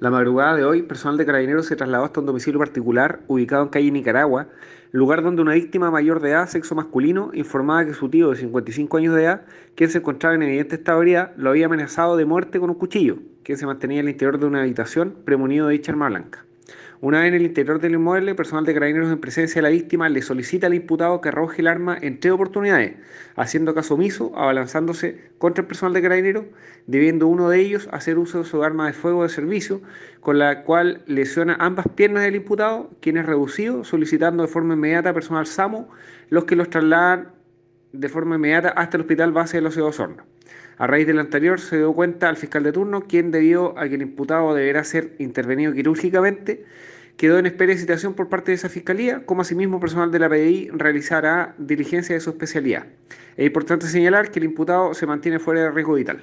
La madrugada de hoy, personal de carabineros se trasladó hasta un domicilio particular ubicado en calle Nicaragua, lugar donde una víctima mayor de edad, sexo masculino, informaba que su tío de 55 años de edad, quien se encontraba en evidente estado lo había amenazado de muerte con un cuchillo, que se mantenía en el interior de una habitación premunido de dicha arma blanca. Una vez en el interior del inmueble, personal de carabineros en presencia de la víctima le solicita al imputado que arroje el arma en tres oportunidades, haciendo caso omiso, abalanzándose contra el personal de carabineros, debiendo uno de ellos hacer uso de su arma de fuego de servicio, con la cual lesiona ambas piernas del imputado, quien es reducido, solicitando de forma inmediata personal SAMO, los que los trasladan de forma inmediata hasta el hospital base de los Ciudad Osorno. A raíz del anterior se dio cuenta al fiscal de turno, quien debido a que el imputado deberá ser intervenido quirúrgicamente, quedó en espera de citación por parte de esa fiscalía, como asimismo personal de la PDI realizará diligencia de su especialidad. Es importante señalar que el imputado se mantiene fuera de riesgo vital.